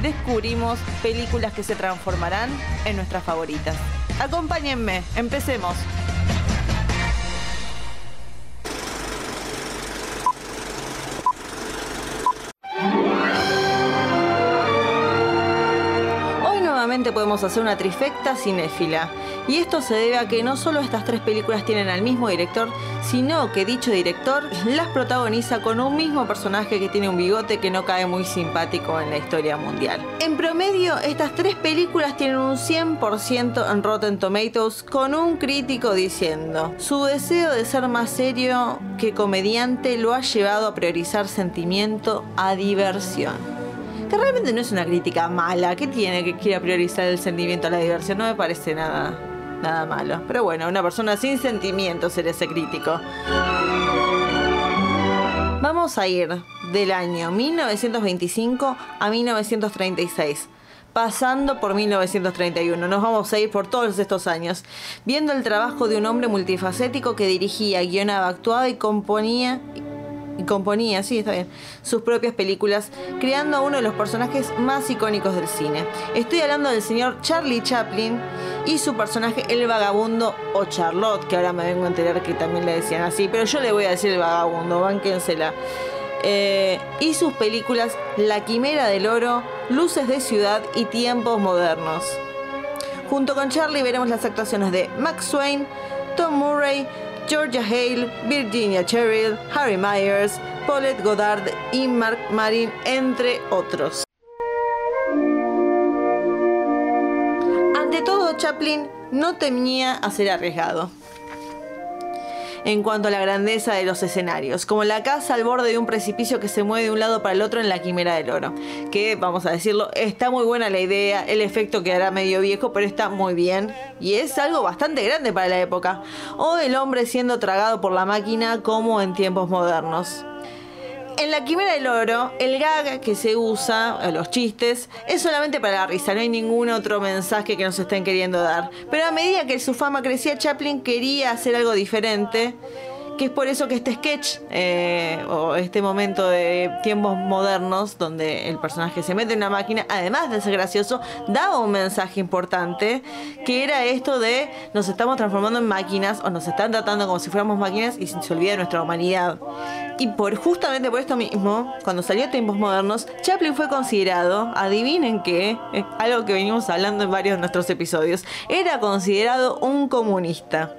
descubrimos películas que se transformarán en nuestras favoritas. Acompáñenme, empecemos. Podemos hacer una trifecta cinéfila. Y esto se debe a que no solo estas tres películas tienen al mismo director, sino que dicho director las protagoniza con un mismo personaje que tiene un bigote que no cae muy simpático en la historia mundial. En promedio, estas tres películas tienen un 100% en Rotten Tomatoes con un crítico diciendo, su deseo de ser más serio que comediante lo ha llevado a priorizar sentimiento a diversión que realmente no es una crítica mala. ¿Qué tiene que quiera priorizar el sentimiento a la diversión? No me parece nada, nada malo. Pero bueno, una persona sin sentimientos ser ese crítico. Vamos a ir del año 1925 a 1936 pasando por 1931. Nos vamos a ir por todos estos años, viendo el trabajo de un hombre multifacético que dirigía, guionaba, actuaba y componía y componía, sí, está bien, sus propias películas, creando a uno de los personajes más icónicos del cine. Estoy hablando del señor Charlie Chaplin y su personaje el vagabundo o Charlotte, que ahora me vengo a enterar que también le decían así, pero yo le voy a decir el vagabundo, bánquensela. Eh, y sus películas La Quimera del Oro, Luces de Ciudad y Tiempos Modernos. Junto con Charlie veremos las actuaciones de Max Swain, Tom Murray, Georgia Hale, Virginia Cheryl, Harry Myers, Paulette Goddard y Mark Marin, entre otros. Ante todo, Chaplin no temía a ser arriesgado en cuanto a la grandeza de los escenarios, como la casa al borde de un precipicio que se mueve de un lado para el otro en la Quimera del Oro, que vamos a decirlo, está muy buena la idea, el efecto quedará medio viejo, pero está muy bien y es algo bastante grande para la época, o el hombre siendo tragado por la máquina como en tiempos modernos. En la Quimera del Oro, el gag que se usa, los chistes, es solamente para la risa, no hay ningún otro mensaje que nos estén queriendo dar. Pero a medida que su fama crecía, Chaplin quería hacer algo diferente que es por eso que este sketch eh, o este momento de tiempos modernos donde el personaje se mete en una máquina, además de ser gracioso, daba un mensaje importante que era esto de nos estamos transformando en máquinas o nos están tratando como si fuéramos máquinas y se olvida nuestra humanidad. Y por justamente por esto mismo, cuando salió Tiempos Modernos, Chaplin fue considerado, adivinen qué, algo que venimos hablando en varios de nuestros episodios, era considerado un comunista.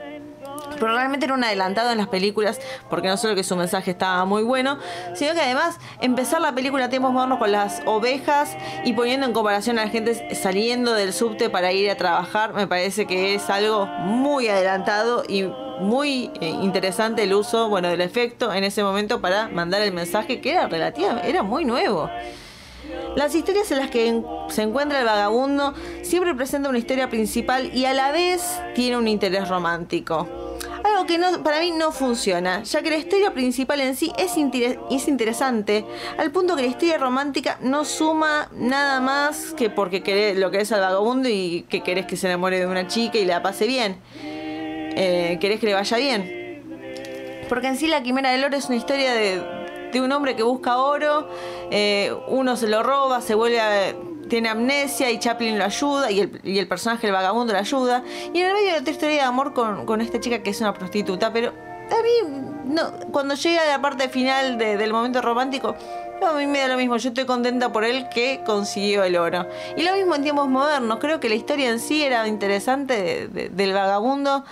Pero realmente era un adelantado en las películas, porque no solo que su mensaje estaba muy bueno, sino que además empezar la película tiempos modernos con las ovejas y poniendo en comparación a la gente saliendo del subte para ir a trabajar, me parece que es algo muy adelantado y muy eh, interesante el uso, bueno, del efecto en ese momento para mandar el mensaje que era relativo, era muy nuevo. Las historias en las que se encuentra el vagabundo siempre presenta una historia principal y a la vez tiene un interés romántico. Algo que no, para mí no funciona, ya que la historia principal en sí es, es interesante, al punto que la historia romántica no suma nada más que porque querés lo que es al vagabundo y que querés que se enamore de una chica y la pase bien. Eh, querés que le vaya bien. Porque en sí la Quimera del Oro es una historia de, de un hombre que busca oro, eh, uno se lo roba, se vuelve a tiene amnesia y Chaplin lo ayuda y el, personaje, el vagabundo, lo ayuda. Y en el medio de otra historia de amor con, con esta chica que es una prostituta, pero a mí, no, cuando llega la parte final del momento romántico, a mí me da lo mismo, yo estoy contenta por él que consiguió el oro. Y lo mismo en tiempos modernos, creo que la historia en sí era interesante del vagabundo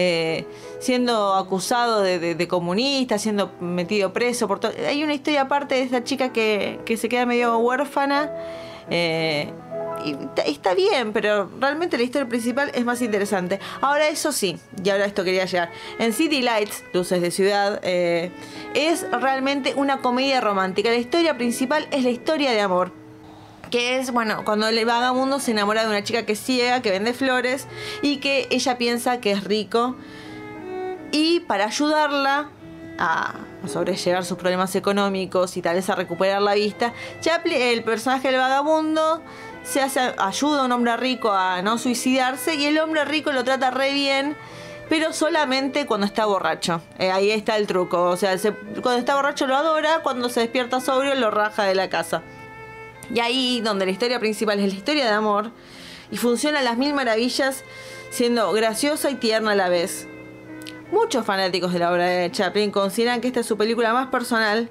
eh, siendo acusado de, comunista, siendo metido preso. Por Hay una historia aparte de esa chica que, que se queda medio huérfana eh, y está bien, pero realmente la historia principal es más interesante. Ahora, eso sí, y ahora esto quería llegar. En City Lights, Luces de Ciudad, eh, es realmente una comedia romántica. La historia principal es la historia de amor. Que es, bueno, cuando el vagabundo se enamora de una chica que es ciega, que vende flores y que ella piensa que es rico. Y para ayudarla a sobrellevar sus problemas económicos y tal vez a recuperar la vista, Chaplin, el personaje del vagabundo, se hace, ayuda a un hombre rico a no suicidarse y el hombre rico lo trata re bien pero solamente cuando está borracho. Eh, ahí está el truco. O sea, cuando está borracho lo adora, cuando se despierta sobrio lo raja de la casa. Y ahí donde la historia principal es la historia de amor y funciona a las mil maravillas siendo graciosa y tierna a la vez. Muchos fanáticos de la obra de Chaplin consideran que esta es su película más personal,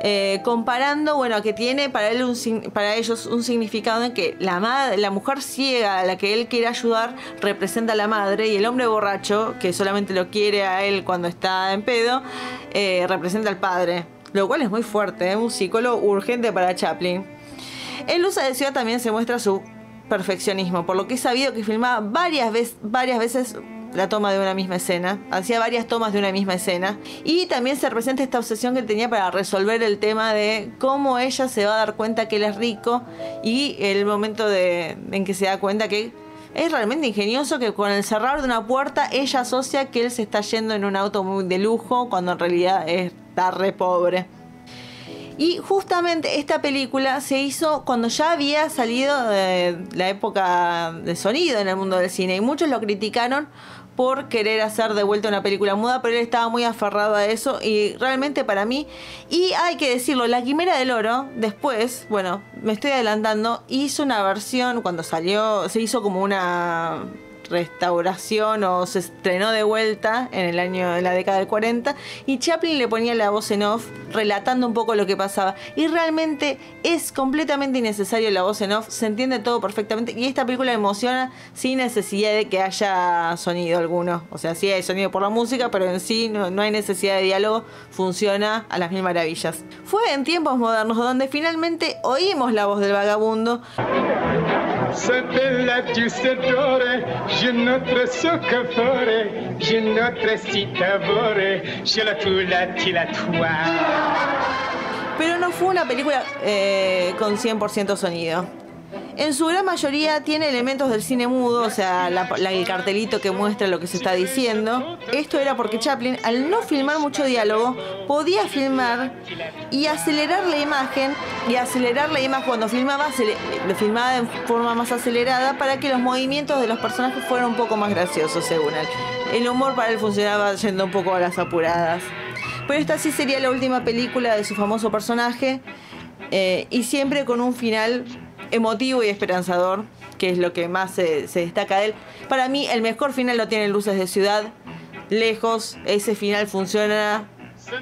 eh, comparando, bueno, que tiene para, él un, para ellos un significado en que la, madre, la mujer ciega a la que él quiere ayudar representa a la madre y el hombre borracho, que solamente lo quiere a él cuando está en pedo, eh, representa al padre. Lo cual es muy fuerte, ¿eh? un psicólogo urgente para Chaplin. En Luz de Ciudad también se muestra su perfeccionismo, por lo que he sabido que filmaba varias, veces, varias veces la toma de una misma escena, hacía varias tomas de una misma escena y también se representa esta obsesión que tenía para resolver el tema de cómo ella se va a dar cuenta que él es rico y el momento de, en que se da cuenta que es realmente ingenioso que con el cerrar de una puerta ella asocia que él se está yendo en un auto muy de lujo cuando en realidad está re pobre. Y justamente esta película se hizo cuando ya había salido de la época de sonido en el mundo del cine. Y muchos lo criticaron por querer hacer de vuelta una película muda, pero él estaba muy aferrado a eso. Y realmente para mí, y hay que decirlo, La Quimera del Oro, después, bueno, me estoy adelantando, hizo una versión cuando salió, se hizo como una restauración o se estrenó de vuelta en el año de la década del 40 y Chaplin le ponía la voz en off relatando un poco lo que pasaba. Y realmente es completamente innecesario la voz en off se entiende todo perfectamente y esta película emociona sin necesidad de que haya sonido alguno. O sea sí hay sonido por la música pero en sí no, no hay necesidad de diálogo funciona a las mil maravillas. Fue en tiempos modernos donde finalmente oímos la voz del vagabundo să te legi se dore Je notre socafore, je notre citavore, je la tu la ti la tua. Pero no fue una película eh, con 100% sonido. En su gran mayoría tiene elementos del cine mudo, o sea, el cartelito que muestra lo que se está diciendo. Esto era porque Chaplin, al no filmar mucho diálogo, podía filmar y acelerar la imagen, y acelerar la imagen cuando filmaba, se filmaba de forma más acelerada para que los movimientos de los personajes fueran un poco más graciosos, según él. El humor para él funcionaba yendo un poco a las apuradas. Pero esta sí sería la última película de su famoso personaje. Eh, y siempre con un final emotivo y esperanzador, que es lo que más se, destaca de él. Para mí, el mejor final lo tiene Luces de Ciudad. Lejos, ese final funciona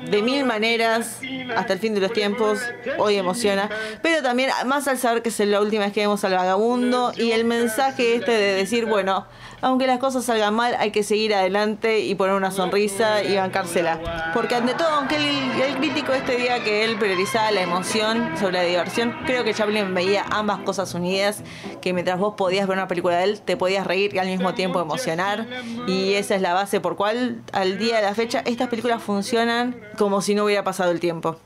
de mil maneras hasta el fin de los tiempos. Hoy emociona. Pero también, más al saber que es la última vez que vemos al vagabundo y el mensaje este de decir, bueno, aunque las cosas salgan mal, hay que seguir adelante y poner una sonrisa y bancársela. Porque ante todo, aunque el, crítico este día que él priorizaba la emoción sobre la diversión, creo que Chaplin veía ambas cosas unidas, que mientras vos podías ver una película de él, te podías reír y al mismo tiempo emocionar. Y esa es la base por cual al día de la fecha estas películas funcionan como si no hubiera pasado el tiempo.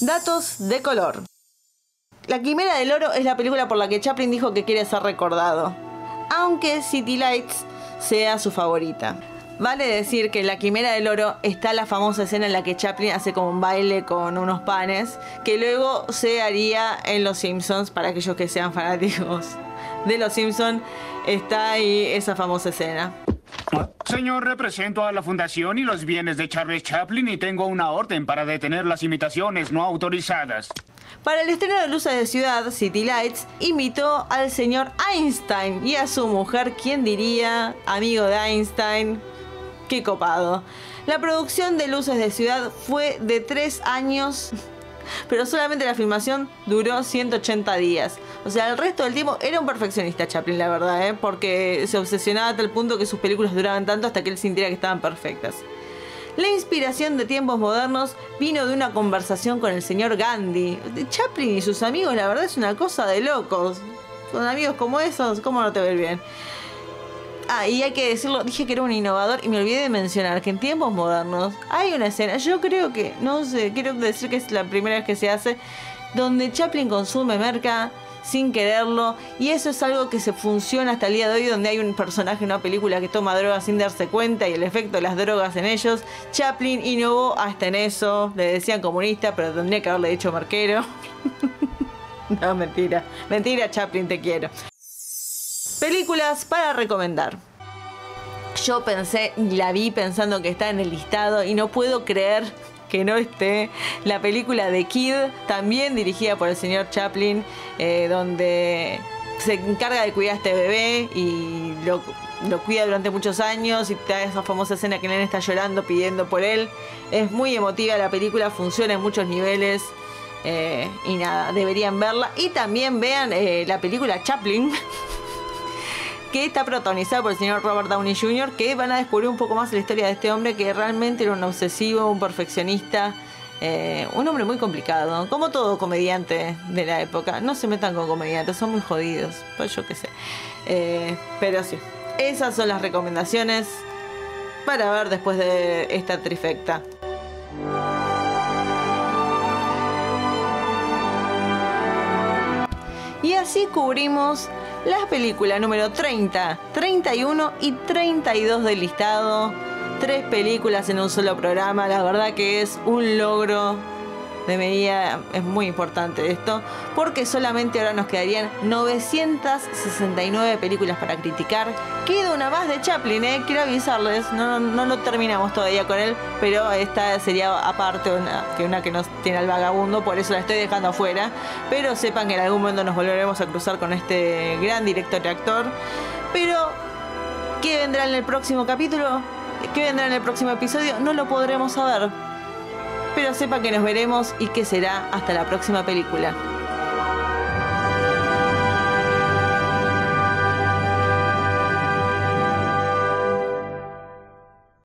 Datos de color. La Quimera del Oro es la película por la que Chaplin dijo que quiere ser recordado aunque City Lights sea su favorita. Vale decir que en La Quimera del Oro está la famosa escena en la que Chaplin hace como un baile con unos panes, que luego se haría en Los Simpsons, para aquellos que sean fanáticos de Los Simpsons, está ahí esa famosa escena. Señor, represento a la fundación y los bienes de Charles Chaplin y tengo una orden para detener las imitaciones no autorizadas. Para el estreno de Luces de Ciudad, City Lights, invitó al señor Einstein y a su mujer, ¿quién diría? Amigo de Einstein. Qué copado. La producción de Luces de Ciudad fue de tres años, pero solamente la filmación duró 180 días. O sea, el resto del tiempo era un perfeccionista Chaplin, la verdad, ¿eh? porque se obsesionaba a tal punto que sus películas duraban tanto hasta que él sintiera que estaban perfectas. La inspiración de tiempos modernos vino de una conversación con el señor Gandhi. Chaplin y sus amigos, la verdad es una cosa de locos. Con amigos como esos, ¿cómo no te ver bien? Ah, y hay que decirlo, dije que era un innovador y me olvidé de mencionar que en tiempos modernos hay una escena, yo creo que, no sé, quiero decir que es la primera vez que se hace, donde Chaplin consume merca sin quererlo y eso es algo que se funciona hasta el día de hoy donde hay un personaje en una película que toma drogas sin darse cuenta y el efecto de las drogas en ellos. Chaplin innovó hasta en eso, le decían comunista pero tendría que haberle dicho marquero. no, mentira, mentira Chaplin, te quiero. Películas para recomendar. Yo pensé y la vi pensando que está en el listado y no puedo creer que no esté la película de Kid, también dirigida por el señor Chaplin, eh, donde se encarga de cuidar a este bebé y lo, cuida durante muchos años y está esa famosa escena que Nen está llorando pidiendo por él. Es muy emotiva la película, funciona en muchos niveles. Eh, y nada, deberían verla. Y también vean eh, la película Chaplin, que está protagonizada por el señor Robert Downey Jr., que van a descubrir un poco más la historia de este hombre que realmente era un obsesivo, un perfeccionista, eh, un hombre muy complicado, como todo comediante de la época. No se metan con comediantes, son muy jodidos, pues yo qué sé. Eh, pero sí, esas son las recomendaciones para ver después de esta trifecta. Y así cubrimos la película número 30, 31 y 32 del listado. Tres películas en un solo programa, la verdad que es un logro de medida es muy importante esto, porque solamente ahora nos quedarían 969 películas para criticar. Queda una más de Chaplin, ¿eh? quiero avisarles, no, no lo terminamos todavía con él, pero esta sería aparte una, que una que nos tiene al vagabundo, por eso la estoy dejando afuera. Pero sepan que en algún momento nos volveremos a cruzar con este gran director y actor. Pero, ¿qué vendrá en el próximo capítulo? ¿Qué vendrá en el próximo episodio? No lo podremos saber pero sepa que nos veremos y que será hasta la próxima película.